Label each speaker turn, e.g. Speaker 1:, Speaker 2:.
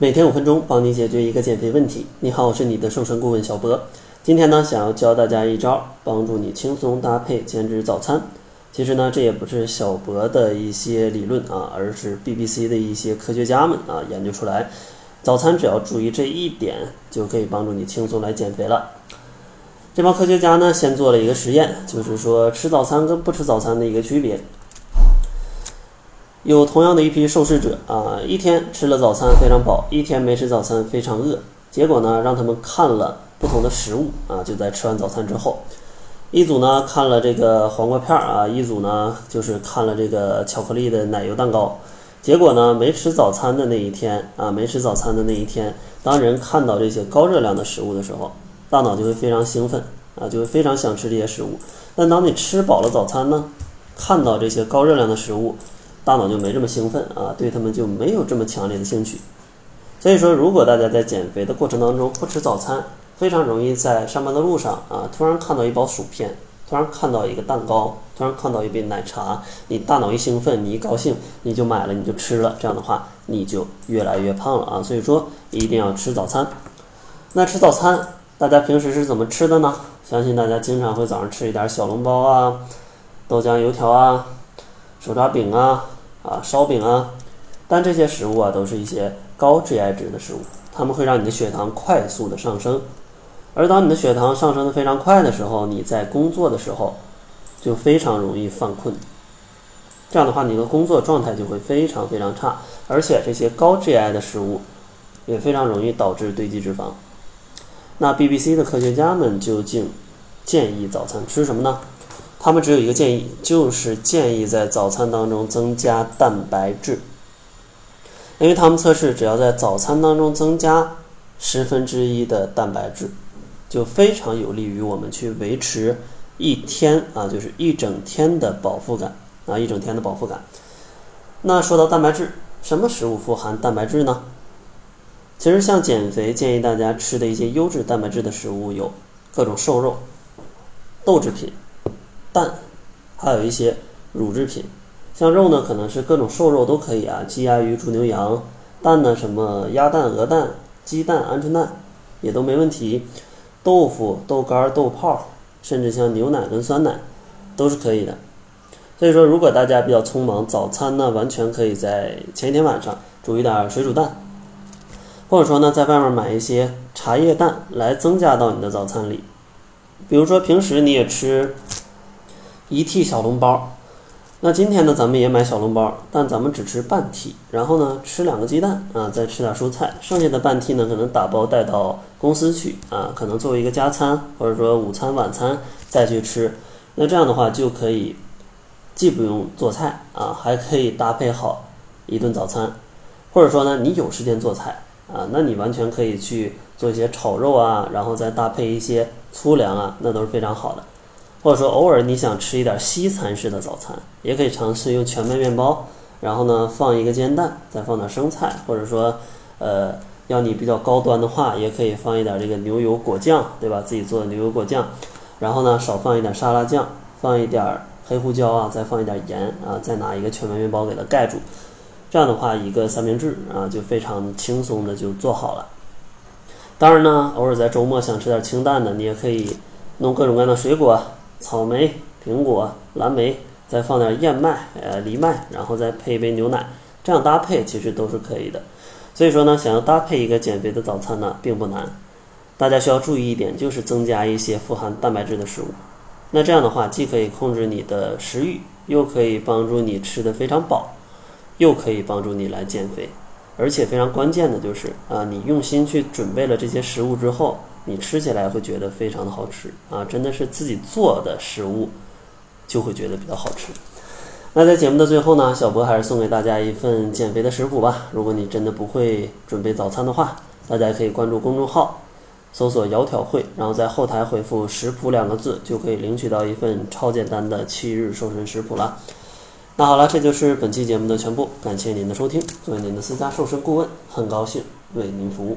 Speaker 1: 每天五分钟，帮你解决一个减肥问题。你好，我是你的瘦身顾问小博。今天呢，想要教大家一招，帮助你轻松搭配减脂早餐。其实呢，这也不是小博的一些理论啊，而是 BBC 的一些科学家们啊研究出来。早餐只要注意这一点，就可以帮助你轻松来减肥了。这帮科学家呢，先做了一个实验，就是说吃早餐跟不吃早餐的一个区别。有同样的一批受试者啊，一天吃了早餐非常饱，一天没吃早餐非常饿。结果呢，让他们看了不同的食物啊，就在吃完早餐之后，一组呢看了这个黄瓜片儿啊，一组呢就是看了这个巧克力的奶油蛋糕。结果呢，没吃早餐的那一天啊，没吃早餐的那一天，当人看到这些高热量的食物的时候，大脑就会非常兴奋啊，就会非常想吃这些食物。但当你吃饱了早餐呢，看到这些高热量的食物。大脑就没这么兴奋啊，对他们就没有这么强烈的兴趣。所以说，如果大家在减肥的过程当中不吃早餐，非常容易在上班的路上啊，突然看到一包薯片，突然看到一个蛋糕，突然看到一杯奶茶，你大脑一兴奋，你一高兴，你就买了，你就吃了。这样的话，你就越来越胖了啊。所以说，一定要吃早餐。那吃早餐，大家平时是怎么吃的呢？相信大家经常会早上吃一点小笼包啊，豆浆油条啊，手抓饼啊。啊，烧饼啊，但这些食物啊，都是一些高 GI 值的食物，它们会让你的血糖快速的上升，而当你的血糖上升的非常快的时候，你在工作的时候就非常容易犯困，这样的话，你的工作状态就会非常非常差，而且这些高 GI 的食物也非常容易导致堆积脂肪。那 BBC 的科学家们究竟建议早餐吃什么呢？他们只有一个建议，就是建议在早餐当中增加蛋白质，因为他们测试，只要在早餐当中增加十分之一的蛋白质，就非常有利于我们去维持一天啊，就是一整天的饱腹感啊，一整天的饱腹感。那说到蛋白质，什么食物富含蛋白质呢？其实像减肥建议大家吃的一些优质蛋白质的食物有各种瘦肉、豆制品。蛋，还有一些乳制品，像肉呢，可能是各种瘦肉都可以啊，鸡鸭鱼猪牛羊。蛋呢，什么鸭蛋、鹅蛋、鸡蛋、鹌鹑蛋，也都没问题。豆腐、豆干、豆泡，甚至像牛奶跟酸奶，都是可以的。所以说，如果大家比较匆忙，早餐呢，完全可以在前一天晚上煮一点水煮蛋，或者说呢，在外面买一些茶叶蛋来增加到你的早餐里。比如说平时你也吃。一屉小笼包，那今天呢，咱们也买小笼包，但咱们只吃半屉，然后呢，吃两个鸡蛋啊，再吃点蔬菜，剩下的半屉呢，可能打包带到公司去啊，可能作为一个加餐，或者说午餐、晚餐再去吃。那这样的话就可以，既不用做菜啊，还可以搭配好一顿早餐，或者说呢，你有时间做菜啊，那你完全可以去做一些炒肉啊，然后再搭配一些粗粮啊，那都是非常好的。或者说偶尔你想吃一点西餐式的早餐，也可以尝试用全麦面包，然后呢放一个煎蛋，再放点生菜，或者说，呃，要你比较高端的话，也可以放一点这个牛油果酱，对吧？自己做的牛油果酱，然后呢少放一点沙拉酱，放一点黑胡椒啊，再放一点盐啊，再拿一个全麦面包给它盖住，这样的话一个三明治啊就非常轻松的就做好了。当然呢，偶尔在周末想吃点清淡的，你也可以弄各种各样的水果。草莓、苹果、蓝莓，再放点燕麦、呃藜麦，然后再配一杯牛奶，这样搭配其实都是可以的。所以说呢，想要搭配一个减肥的早餐呢，并不难。大家需要注意一点，就是增加一些富含蛋白质的食物。那这样的话，既可以控制你的食欲，又可以帮助你吃的非常饱，又可以帮助你来减肥。而且非常关键的就是啊，你用心去准备了这些食物之后。你吃起来会觉得非常的好吃啊！真的是自己做的食物，就会觉得比较好吃。那在节目的最后呢，小博还是送给大家一份减肥的食谱吧。如果你真的不会准备早餐的话，大家可以关注公众号，搜索“窈窕会”，然后在后台回复“食谱”两个字，就可以领取到一份超简单的七日瘦身食谱了。那好了，这就是本期节目的全部，感谢您的收听。作为您的私家瘦身顾问，很高兴为您服务。